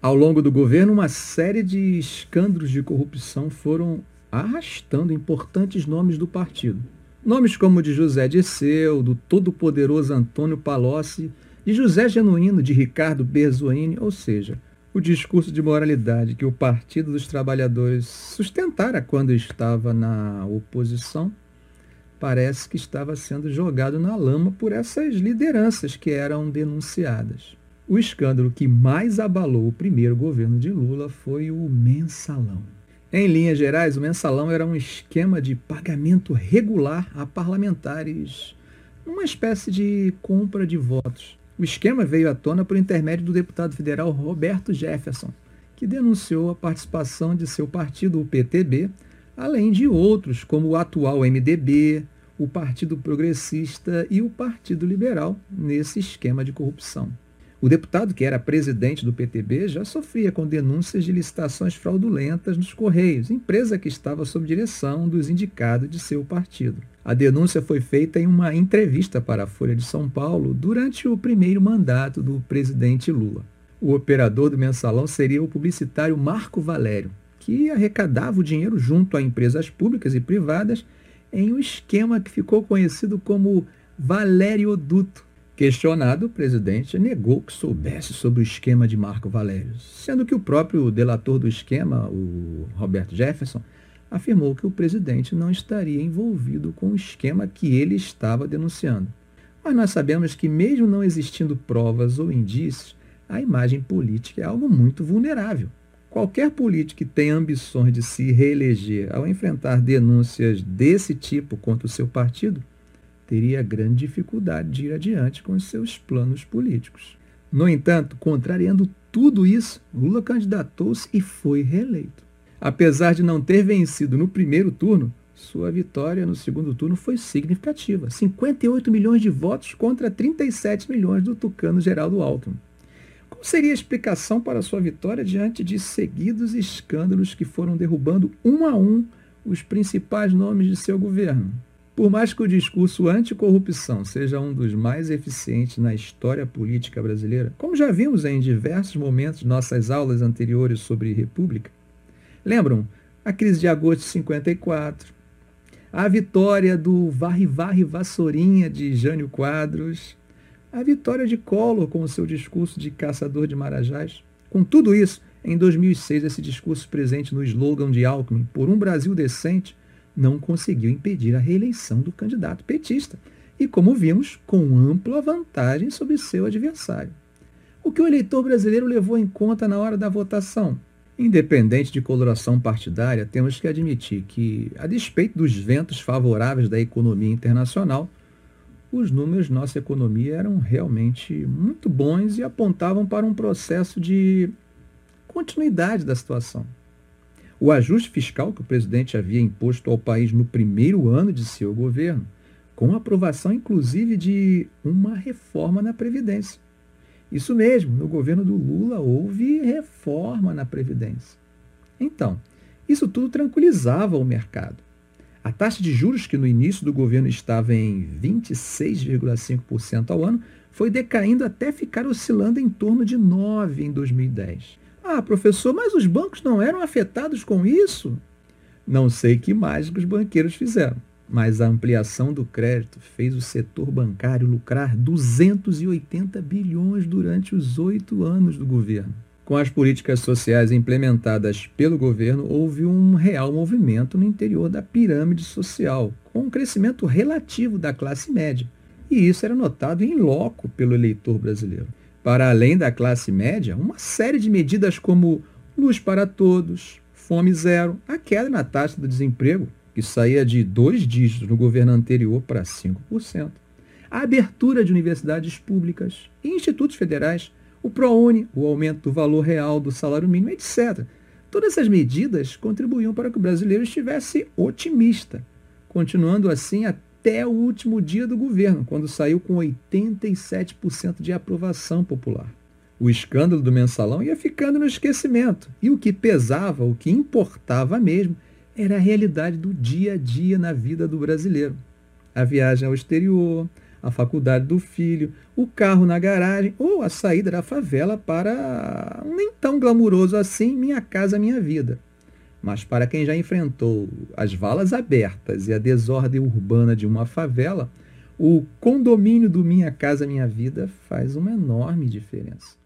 Ao longo do governo, uma série de escândalos de corrupção foram arrastando importantes nomes do partido. Nomes como de José Disseu, do todo-poderoso Antônio Palocci, de José Genuíno, de Ricardo Berzoini, ou seja, o discurso de moralidade que o Partido dos Trabalhadores sustentara quando estava na oposição, parece que estava sendo jogado na lama por essas lideranças que eram denunciadas. O escândalo que mais abalou o primeiro governo de Lula foi o mensalão. Em linhas gerais, o mensalão era um esquema de pagamento regular a parlamentares, uma espécie de compra de votos. O esquema veio à tona por intermédio do deputado federal Roberto Jefferson, que denunciou a participação de seu partido, o PTB, além de outros, como o atual MDB, o Partido Progressista e o Partido Liberal, nesse esquema de corrupção. O deputado, que era presidente do PTB, já sofria com denúncias de licitações fraudulentas nos Correios, empresa que estava sob direção dos indicados de seu partido. A denúncia foi feita em uma entrevista para a Folha de São Paulo durante o primeiro mandato do presidente Lula. O operador do mensalão seria o publicitário Marco Valério, que arrecadava o dinheiro junto a empresas públicas e privadas em um esquema que ficou conhecido como Valério Duto Questionado, o presidente negou que soubesse sobre o esquema de Marco Valério, sendo que o próprio delator do esquema, o Roberto Jefferson, afirmou que o presidente não estaria envolvido com o esquema que ele estava denunciando. Mas nós sabemos que, mesmo não existindo provas ou indícios, a imagem política é algo muito vulnerável. Qualquer político que tenha ambições de se reeleger ao enfrentar denúncias desse tipo contra o seu partido teria grande dificuldade de ir adiante com os seus planos políticos. No entanto, contrariando tudo isso, Lula candidatou-se e foi reeleito. Apesar de não ter vencido no primeiro turno, sua vitória no segundo turno foi significativa. 58 milhões de votos contra 37 milhões do tucano Geraldo Alckmin. Qual seria a explicação para sua vitória diante de seguidos escândalos que foram derrubando um a um os principais nomes de seu governo? Por mais que o discurso anticorrupção seja um dos mais eficientes na história política brasileira, como já vimos em diversos momentos de nossas aulas anteriores sobre república, lembram a crise de agosto de 54, a vitória do varre-varre vassourinha de Jânio Quadros, a vitória de Collor com o seu discurso de caçador de marajás. Com tudo isso, em 2006, esse discurso presente no slogan de Alckmin, por um Brasil decente, não conseguiu impedir a reeleição do candidato petista e, como vimos, com ampla vantagem sobre seu adversário. O que o eleitor brasileiro levou em conta na hora da votação? Independente de coloração partidária, temos que admitir que, a despeito dos ventos favoráveis da economia internacional, os números de nossa economia eram realmente muito bons e apontavam para um processo de continuidade da situação. O ajuste fiscal que o presidente havia imposto ao país no primeiro ano de seu governo, com aprovação inclusive de uma reforma na Previdência. Isso mesmo, no governo do Lula houve reforma na Previdência. Então, isso tudo tranquilizava o mercado. A taxa de juros, que no início do governo estava em 26,5% ao ano, foi decaindo até ficar oscilando em torno de 9% em 2010. Ah, professor, mas os bancos não eram afetados com isso? Não sei que mais os banqueiros fizeram, mas a ampliação do crédito fez o setor bancário lucrar 280 bilhões durante os oito anos do governo. Com as políticas sociais implementadas pelo governo, houve um real movimento no interior da pirâmide social, com um crescimento relativo da classe média. E isso era notado em loco pelo eleitor brasileiro para além da classe média, uma série de medidas como luz para todos, fome zero, a queda na taxa do desemprego, que saía de dois dígitos no governo anterior para 5%, a abertura de universidades públicas e institutos federais, o ProUni, o aumento do valor real do salário mínimo, etc. Todas essas medidas contribuíam para que o brasileiro estivesse otimista, continuando assim a até o último dia do governo, quando saiu com 87% de aprovação popular. O escândalo do mensalão ia ficando no esquecimento, e o que pesava, o que importava mesmo, era a realidade do dia a dia na vida do brasileiro. A viagem ao exterior, a faculdade do filho, o carro na garagem ou a saída da favela para um nem tão glamuroso assim Minha Casa Minha Vida. Mas para quem já enfrentou as valas abertas e a desordem urbana de uma favela, o condomínio do Minha Casa Minha Vida faz uma enorme diferença.